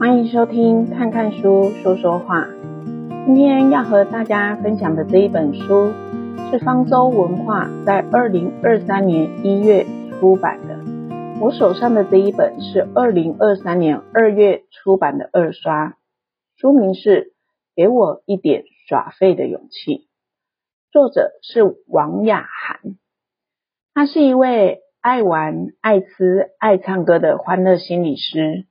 欢迎收听《看看书说说话》。今天要和大家分享的这一本书是方舟文化在二零二三年一月出版的。我手上的这一本是二零二三年二月出版的二刷，书名是《给我一点耍废的勇气》，作者是王雅涵，他是一位爱玩、爱吃、爱唱歌的欢乐心理师，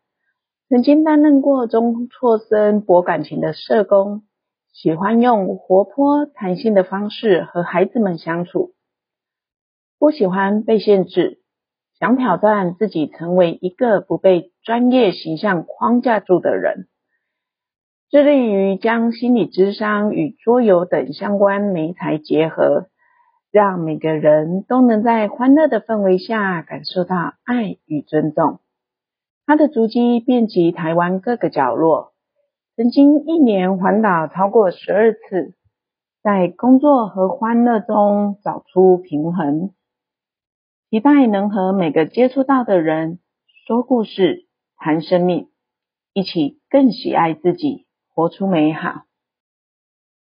曾经担任过中辍生博感情的社工，喜欢用活泼弹性的方式和孩子们相处，不喜欢被限制，想挑战自己成为一个不被专业形象框架住的人，致力于将心理智商与桌游等相关媒材结合。让每个人都能在欢乐的氛围下感受到爱与尊重。他的足迹遍及台湾各个角落，曾经一年环岛超过十二次，在工作和欢乐中找出平衡。期待能和每个接触到的人说故事、谈生命，一起更喜爱自己，活出美好。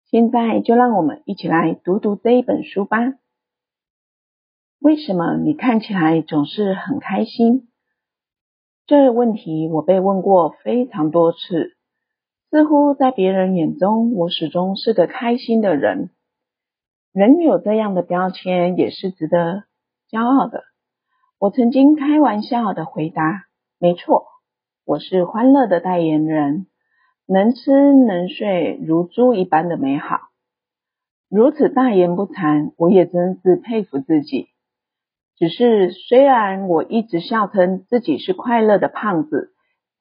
现在就让我们一起来读读这一本书吧。为什么你看起来总是很开心？这问题我被问过非常多次。似乎在别人眼中，我始终是个开心的人。人有这样的标签，也是值得骄傲的。我曾经开玩笑的回答：没错，我是欢乐的代言人。能吃能睡，如猪一般的美好，如此大言不惭，我也真是佩服自己。只是虽然我一直笑称自己是快乐的胖子，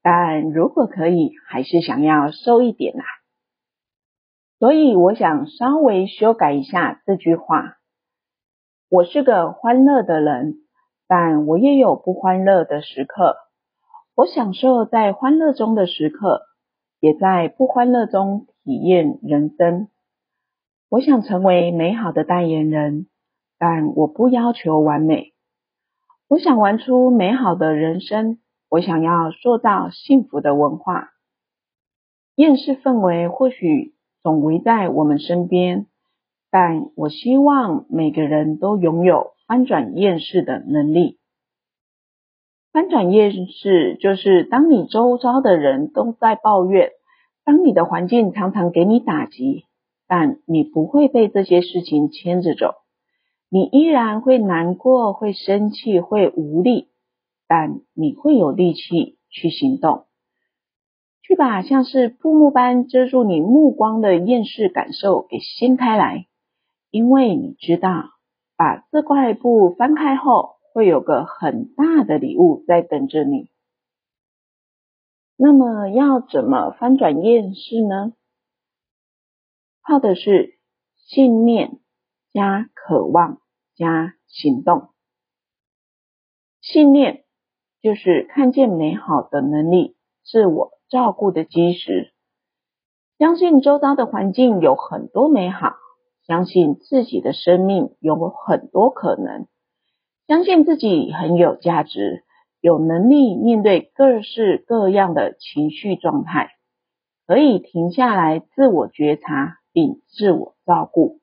但如果可以，还是想要瘦一点啊。所以我想稍微修改一下这句话。我是个欢乐的人，但我也有不欢乐的时刻。我享受在欢乐中的时刻。也在不欢乐中体验人生。我想成为美好的代言人，但我不要求完美。我想玩出美好的人生。我想要塑造幸福的文化。厌世氛围或许总围在我们身边，但我希望每个人都拥有翻转厌世的能力。翻转厌世，就是当你周遭的人都在抱怨，当你的环境常常给你打击，但你不会被这些事情牵着走，你依然会难过、会生气、会无力，但你会有力气去行动，去把像是布幕般遮住你目光的厌世感受给掀开来，因为你知道，把这块布翻开后，会有个很大的礼物在等着你。那么要怎么翻转厌世呢？靠的是信念加渴望加行动。信念就是看见美好的能力，自我照顾的基石。相信周遭的环境有很多美好，相信自己的生命有很多可能。相信自己很有价值，有能力面对各式各样的情绪状态，可以停下来自我觉察并自我照顾。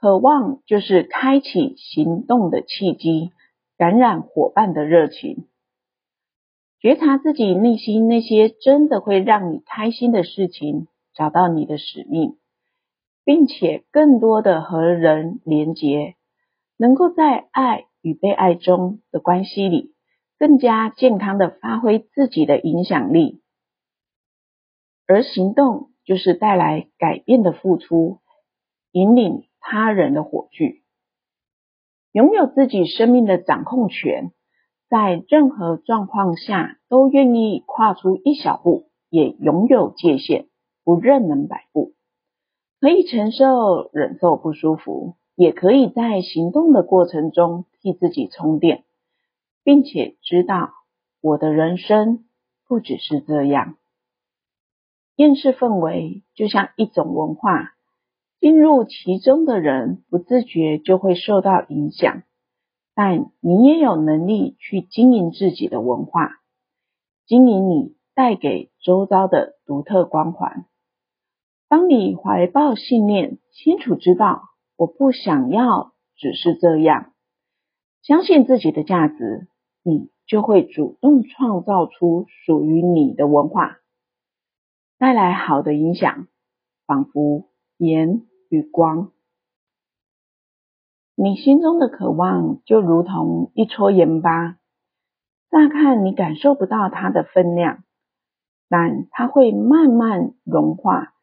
渴望就是开启行动的契机，感染伙伴的热情。觉察自己内心那些真的会让你开心的事情，找到你的使命，并且更多的和人连结。能够在爱与被爱中的关系里，更加健康的发挥自己的影响力，而行动就是带来改变的付出，引领他人的火炬，拥有自己生命的掌控权，在任何状况下都愿意跨出一小步，也拥有界限，不任人摆布，可以承受忍受不舒服。也可以在行动的过程中替自己充电，并且知道我的人生不只是这样。厌世氛围就像一种文化，进入其中的人不自觉就会受到影响，但你也有能力去经营自己的文化，经营你带给周遭的独特光环。当你怀抱信念，清楚知道我不想要只是这样，相信自己的价值，你就会主动创造出属于你的文化，带来好的影响，仿佛盐与光。你心中的渴望就如同一撮盐巴，乍看你感受不到它的分量，但它会慢慢融化，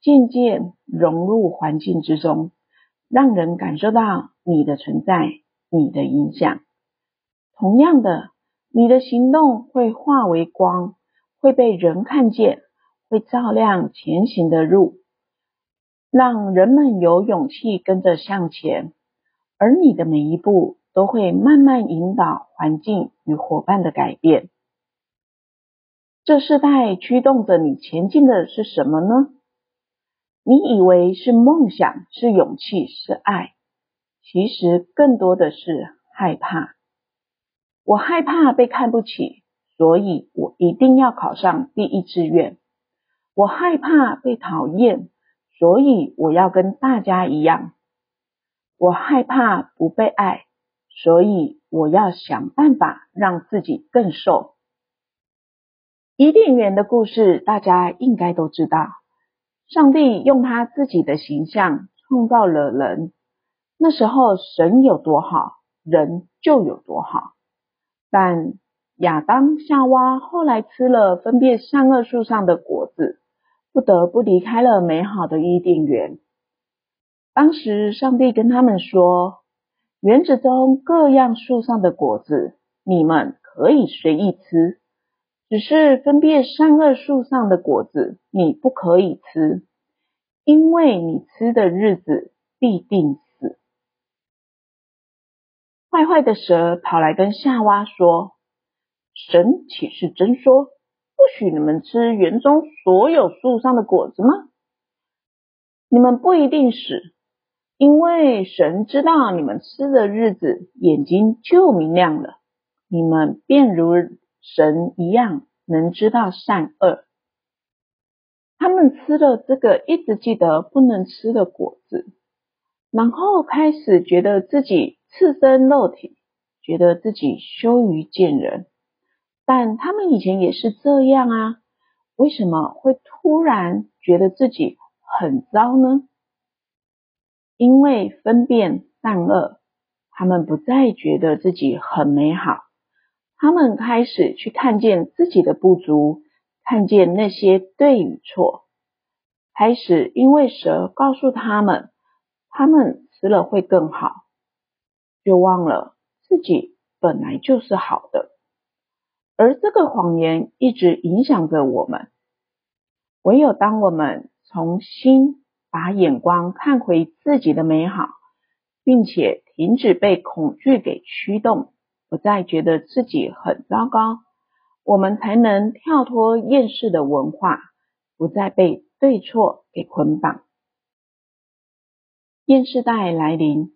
渐渐融入环境之中，让人感受到你的存在，你的影响。同样的，你的行动会化为光，会被人看见，会照亮前行的路，让人们有勇气跟着向前。而你的每一步都会慢慢引导环境与伙伴的改变。这世代驱动着你前进的是什么呢？你以为是梦想、是勇气、是爱，其实更多的是害怕。我害怕被看不起，所以我一定要考上第一志愿。我害怕被讨厌，所以我要跟大家一样。我害怕不被爱，所以我要想办法让自己更瘦。伊甸园的故事大家应该都知道，上帝用他自己的形象创造了人。那时候神有多好，人就有多好。但亚当夏娃后来吃了分辨善恶树上的果子，不得不离开了美好的伊甸园。当时，上帝跟他们说：“园子中各样树上的果子，你们可以随意吃；只是分辨善恶树上的果子，你不可以吃，因为你吃的日子必定死。”坏坏的蛇跑来跟夏娃说：“神岂是真说，许你们吃园中所有树上的果子吗？你们不一定死。”因为神知道你们吃的日子，眼睛就明亮了，你们便如神一样，能知道善恶。他们吃了这个一直记得不能吃的果子，然后开始觉得自己赤身露体，觉得自己羞于见人。但他们以前也是这样啊，为什么会突然觉得自己很糟呢？因为分辨善恶，他们不再觉得自己很美好，他们开始去看见自己的不足，看见那些对与错，开始因为蛇告诉他们，他们吃了会更好，就忘了自己本来就是好的，而这个谎言一直影响着我们。唯有当我们重新把眼光看回自己的美好，并且停止被恐惧给驱动，不再觉得自己很糟糕，我们才能跳脱厌世的文化，不再被对错给捆绑。厌世代来临，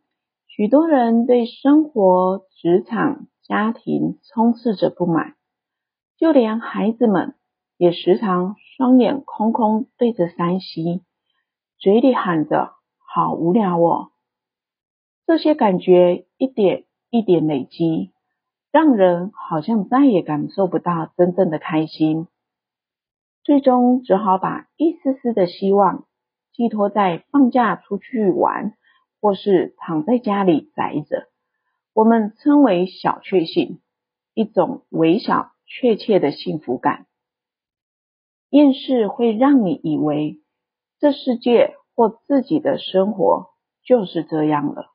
许多人对生活、职场、家庭充斥着不满，就连孩子们也时常双眼空空对着 3C。嘴里喊着“好无聊哦”，这些感觉一点一点累积，让人好像再也感受不到真正的开心，最终只好把一丝丝的希望寄托在放假出去玩，或是躺在家里宅着。我们称为小确幸，一种微小确切的幸福感。厌世会让你以为，这世界或自己的生活就是这样了，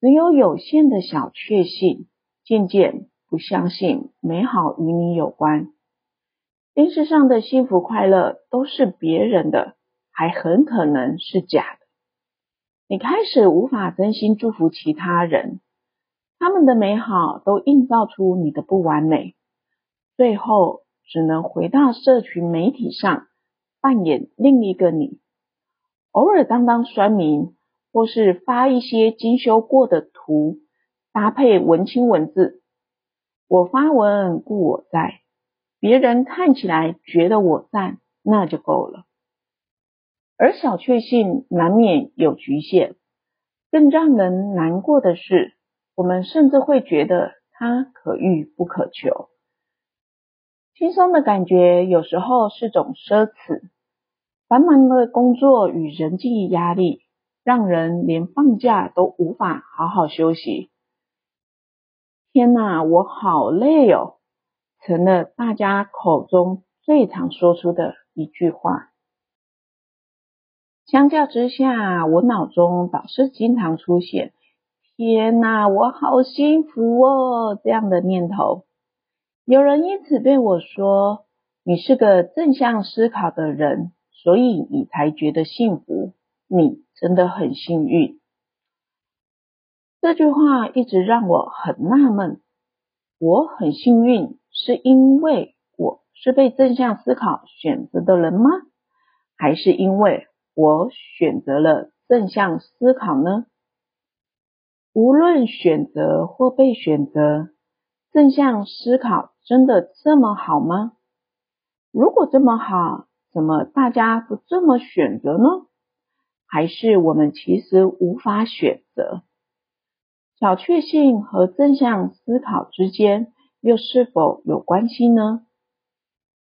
只有有限的小确幸，渐渐不相信美好与你有关。电视上的幸福快乐都是别人的，还很可能是假的。你开始无法真心祝福其他人，他们的美好都映照出你的不完美，最后只能回到社群媒体上。扮演另一个你，偶尔当当酸民，或是发一些精修过的图，搭配文青文字。我发文故我在，别人看起来觉得我赞，那就够了。而小确幸难免有局限，更让人难过的是，我们甚至会觉得它可遇不可求。轻松的感觉有时候是种奢侈，繁忙的工作与人际压力，让人连放假都无法好好休息。天哪，我好累哦，成了大家口中最常说出的一句话。相较之下，我脑中倒是经常出现“天哪，我好幸福哦”这样的念头。有人因此对我说：“你是个正向思考的人，所以你才觉得幸福。你真的很幸运。”这句话一直让我很纳闷。我很幸运，是因为我是被正向思考选择的人吗？还是因为我选择了正向思考呢？无论选择或被选择，正向思考真的这么好吗？如果这么好，怎么大家不这么选择呢？还是我们其实无法选择？小确幸和正向思考之间又是否有关系呢？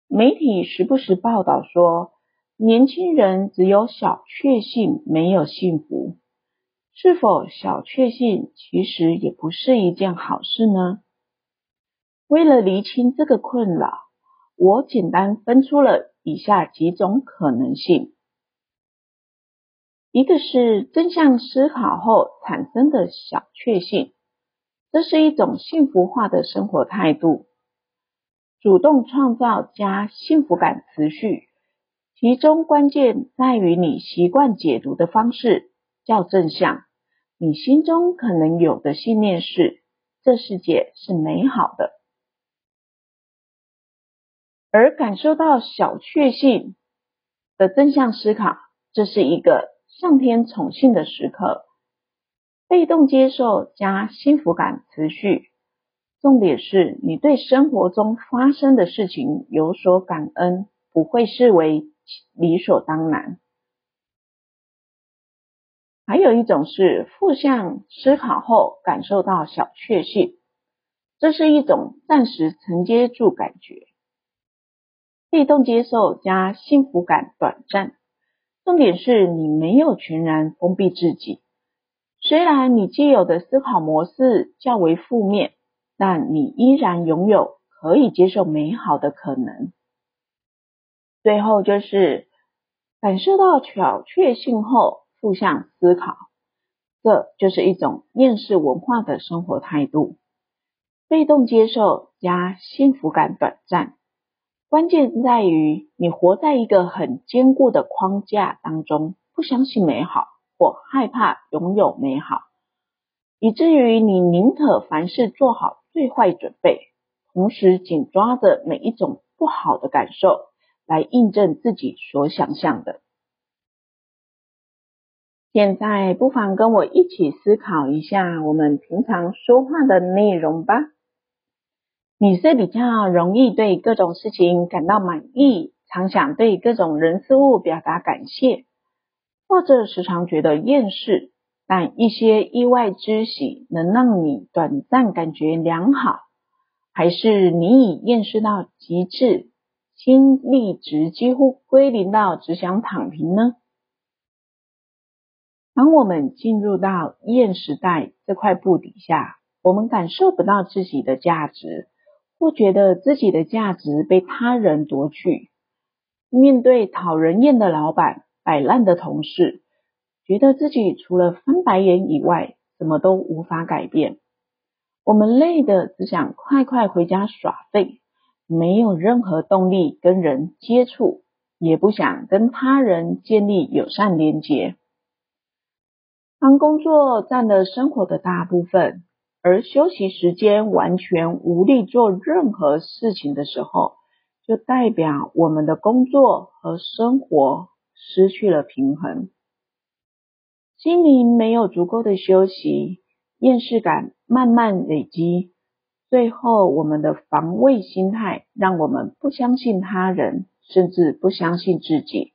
媒体时不时报道说，年轻人只有小确幸，没有幸福。是否小确幸其实也不是一件好事呢？为了厘清这个困扰，我简单分出了以下几种可能性：一个是正向思考后产生的小确幸，这是一种幸福化的生活态度，主动创造加幸福感持续。其中关键在于你习惯解读的方式较正向，你心中可能有的信念是这世界是美好的，而感受到小确幸的正向思考，这是一个上天宠幸的时刻，被动接受加幸福感持续，重点是你对生活中发生的事情有所感恩，不会视为理所当然。还有一种是负向思考后感受到小确幸，这是一种暂时承接住感觉，被动接受加幸福感短暂。重点是你没有全然封闭自己，虽然你既有的思考模式较为负面，但你依然拥有可以接受美好的可能。最后就是感受到小确幸后负向思考，这就是一种厌世文化的生活态度。被动接受加幸福感短暂，关键在于你活在一个很坚固的框架当中，不相信美好或害怕拥有美好，以至于你宁可凡事做好最坏准备，同时紧抓着每一种不好的感受。来印证自己所想象的。现在不妨跟我一起思考一下我们平常说话的内容吧。你是比较容易对各种事情感到满意，常想对各种人事物表达感谢，或者时常觉得厌世，但一些意外之喜能让你短暂感觉良好，还是你已厌世到极致？心力值几乎归零到只想躺平呢？当我们进入到厌时代这块布底下，我们感受不到自己的价值，或觉得自己的价值被他人夺去。面对讨人厌的老板、摆烂的同事，觉得自己除了翻白眼以外，什么都无法改变。我们累得只想快快回家耍废。没有任何动力跟人接触，也不想跟他人建立友善连结。当工作占了生活的大部分，而休息时间完全无力做任何事情的时候，就代表我们的工作和生活失去了平衡，心灵没有足够的休息，厌世感慢慢累积。最后我们的防卫心态让我们不相信他人，甚至不相信自己，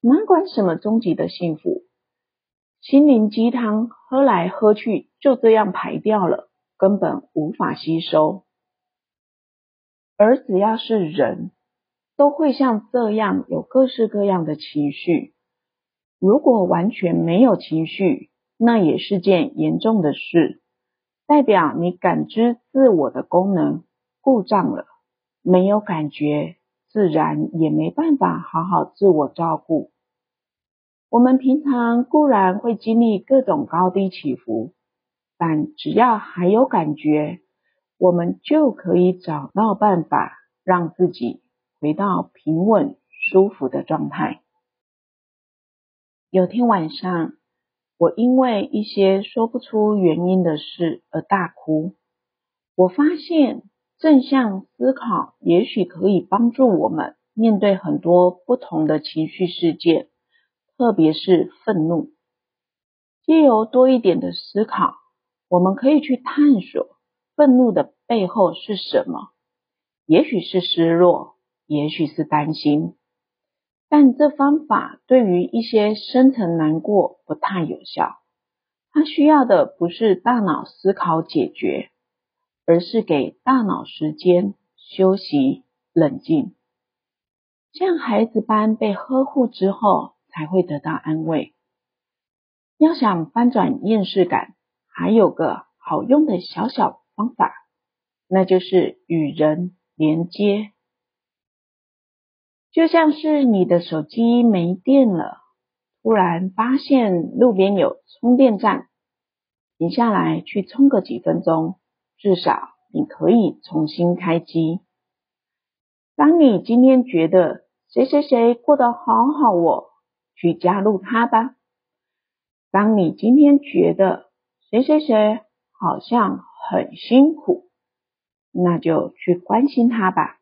哪管什么终极的幸福，心灵鸡汤喝来喝去就这样排掉了，根本无法吸收。而只要是人，都会像这样有各式各样的情绪。如果完全没有情绪，那也是件严重的事，代表你感知自我的功能故障了，没有感觉，自然也没办法好好自我照顾。我们平常固然会经历各种高低起伏，但只要还有感觉，我们就可以找到办法让自己回到平稳舒服的状态。有天晚上，我因为一些说不出原因的事而大哭。我发现正向思考也许可以帮助我们面对很多不同的情绪事件，特别是愤怒。借由多一点的思考，我们可以去探索愤怒的背后是什么。也许是失落，也许是担心。但这方法对于一些深层难过不太有效，它需要的不是大脑思考解决，而是给大脑时间休息冷静，像孩子般被呵护之后才会得到安慰。要想翻转厌世感，还有个好用的小小方法，那就是与人连接。就像是你的手机没电了，突然发现路边有充电站，停下来去充个几分钟，至少你可以重新开机。当你今天觉得谁谁谁过得好好哦，去加入他吧。当你今天觉得谁谁谁好像很辛苦，那就去关心他吧。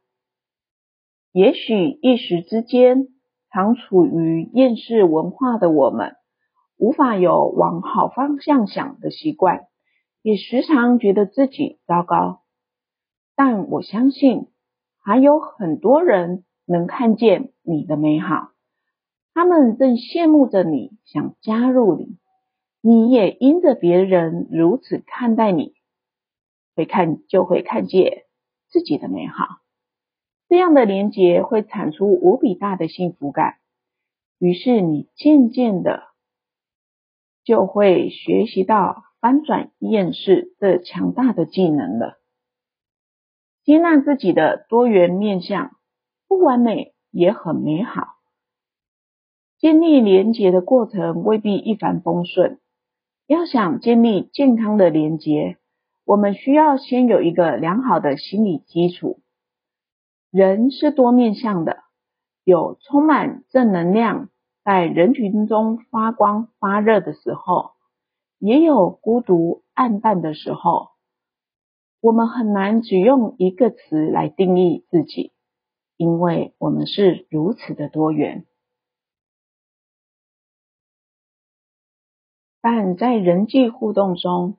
也许一时之间，常处于厌世文化的我们，无法有往好方向想的习惯，也时常觉得自己糟糕。但我相信，还有很多人能看见你的美好，他们正羡慕着你，想加入你。你也因着别人如此看待你，会看就会看见自己的美好。这样的连结会产出无比大的幸福感，于是你渐渐的就会学习到翻转厌世这强大的技能了。接纳自己的多元面向，不完美也很美好。建立连结的过程未必一帆风顺，要想建立健康的连结，我们需要先有一个良好的心理基础。人是多面向的，有充满正能量，在人群中发光发热的时候，也有孤独暗淡的时候。我们很难只用一个词来定义自己，因为我们是如此的多元。但在人际互动中，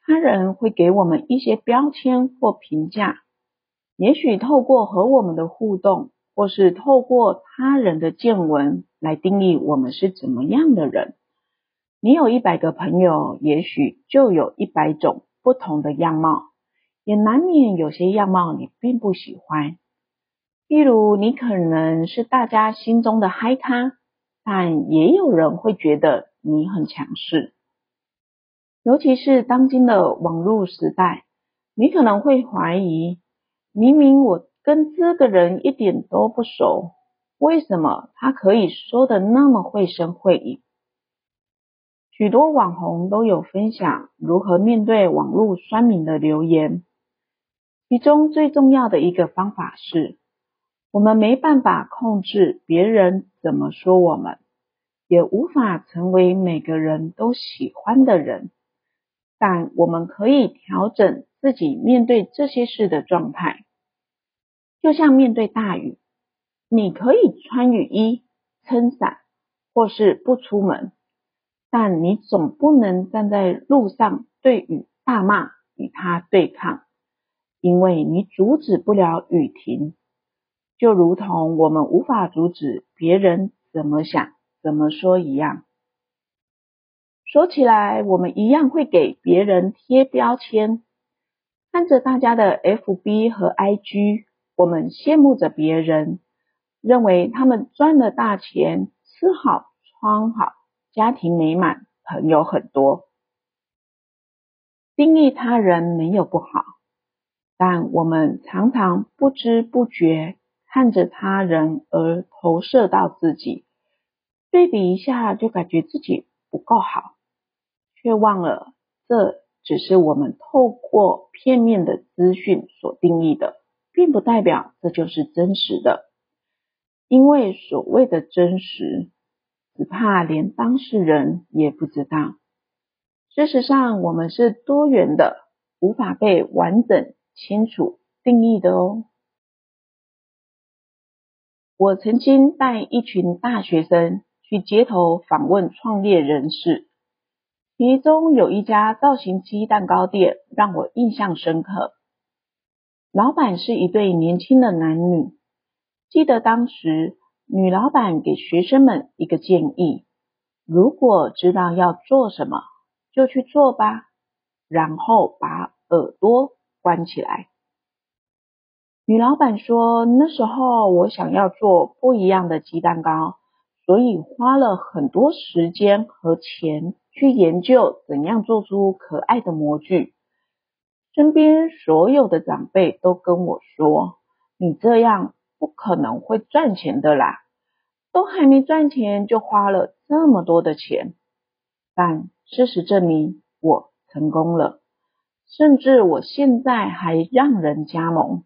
他人会给我们一些标签或评价。也许透过和我们的互动，或是透过他人的见闻来定义我们是怎么样的人。你有一百个朋友，也许就有一百种不同的样貌，也难免有些样貌你并不喜欢。例如，你可能是大家心中的嗨咖，但也有人会觉得你很强势。尤其是当今的网络时代，你可能会怀疑。明明我跟这个人一点都不熟，为什么他可以说得那么绘声绘影？许多网红都有分享如何面对网络酸民的留言，其中最重要的一个方法是，我们没办法控制别人怎么说我们，也无法成为每个人都喜欢的人，但我们可以调整。自己面对这些事的状态，就像面对大雨，你可以穿雨衣、撑伞，或是不出门，但你总不能站在路上对雨大骂，与它对抗。因为你阻止不了雨停，就如同我们无法阻止别人怎么想、怎么说一样。说起来，我们一样会给别人贴标签。看着大家的 FB 和 IG，我们羡慕着别人，认为他们赚了大钱，吃好穿好，家庭美满，朋友很多。定义他人没有不好，但我们常常不知不觉看着他人而投射到自己，对比一下就感觉自己不够好，却忘了这。只是我们透过片面的资讯所定义的，并不代表这就是真实的。因为所谓的真实，只怕连当事人也不知道。事实上，我们是多元的，无法被完整、清楚定义的哦。我曾经带一群大学生去街头访问创业人士。其中有一家造型鸡蛋糕店让我印象深刻，老板是一对年轻的男女。记得当时女老板给学生们一个建议：如果知道要做什么，就去做吧，然后把耳朵关起来。女老板说，那时候我想要做不一样的鸡蛋糕，所以花了很多时间和钱。去研究怎样做出可爱的模具。身边所有的长辈都跟我说：“你这样不可能会赚钱的啦，都还没赚钱就花了这么多的钱。”但事实证明，我成功了，甚至我现在还让人加盟，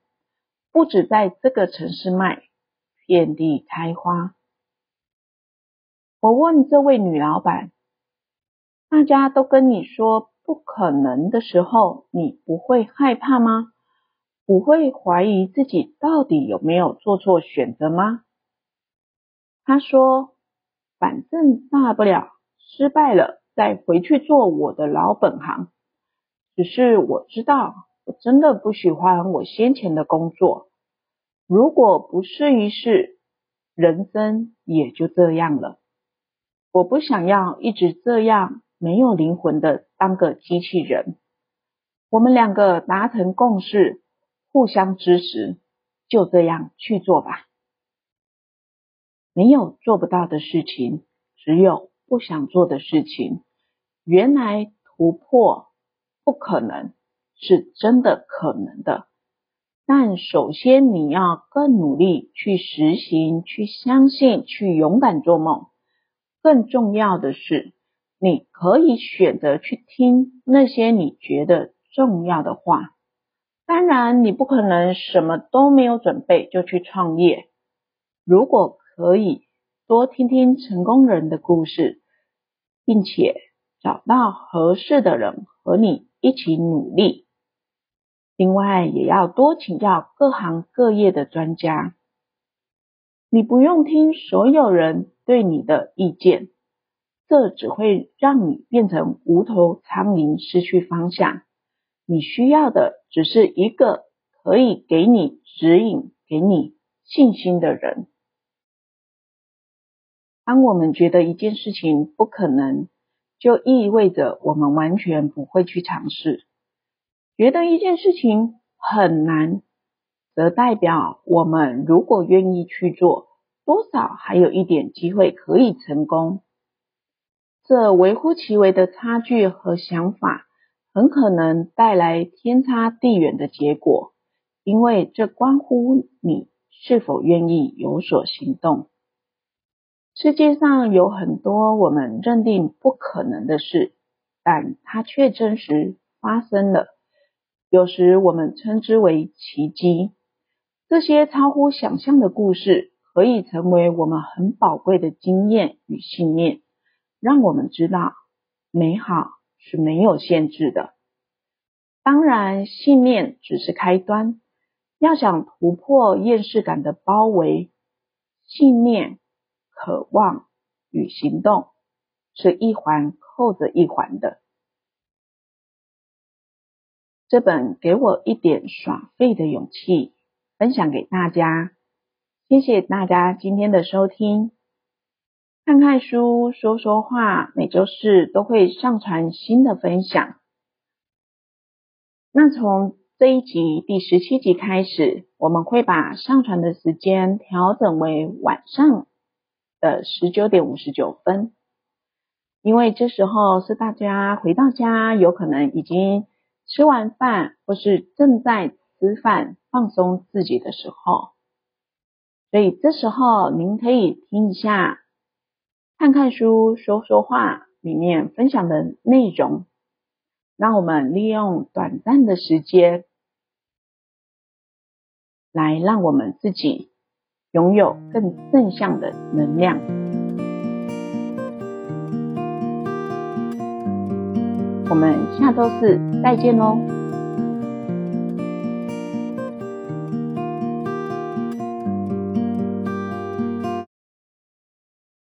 不止在这个城市卖，遍地开花。我问这位女老板。大家都跟你说不可能的时候，你不会害怕吗？不会怀疑自己到底有没有做错选择吗？他说：“反正大不了失败了，再回去做我的老本行。只是我知道，我真的不喜欢我先前的工作。如果不试一试，人生也就这样了。我不想要一直这样。”没有灵魂的当个机器人，我们两个达成共识，互相支持，就这样去做吧。没有做不到的事情，只有不想做的事情。原来突破不可能，是真的可能的。但首先你要更努力去实行，去相信，去勇敢做梦。更重要的是，你可以选择去听那些你觉得重要的话。当然，你不可能什么都没有准备就去创业。如果可以，多听听成功人的故事，并且找到合适的人和你一起努力。另外，也要多请教各行各业的专家。你不用听所有人对你的意见。这只会让你变成无头苍蝇，失去方向。你需要的只是一个可以给你指引、给你信心的人。当我们觉得一件事情不可能，就意味着我们完全不会去尝试；觉得一件事情很难，则代表我们如果愿意去做，多少还有一点机会可以成功。这微乎其微的差距和想法，很可能带来天差地远的结果，因为这关乎你是否愿意有所行动。世界上有很多我们认定不可能的事，但它却真实发生了。有时我们称之为奇迹。这些超乎想象的故事，可以成为我们很宝贵的经验与信念。让我们知道，美好是没有限制的。当然，信念只是开端。要想突破厌世感的包围，信念、渴望与行动是一环扣着一环的。这本给我一点耍废的勇气，分享给大家。谢谢大家今天的收听。看看书，说说话，每周四都会上传新的分享。那从这一集第十七集开始，我们会把上传的时间调整为晚上的十九点五十九分，因为这时候是大家回到家，有可能已经吃完饭，或是正在吃饭放松自己的时候，所以这时候您可以听一下。看看书，说说话，里面分享的内容，让我们利用短暂的时间，来让我们自己拥有更正向的能量。我们下周四再见喽！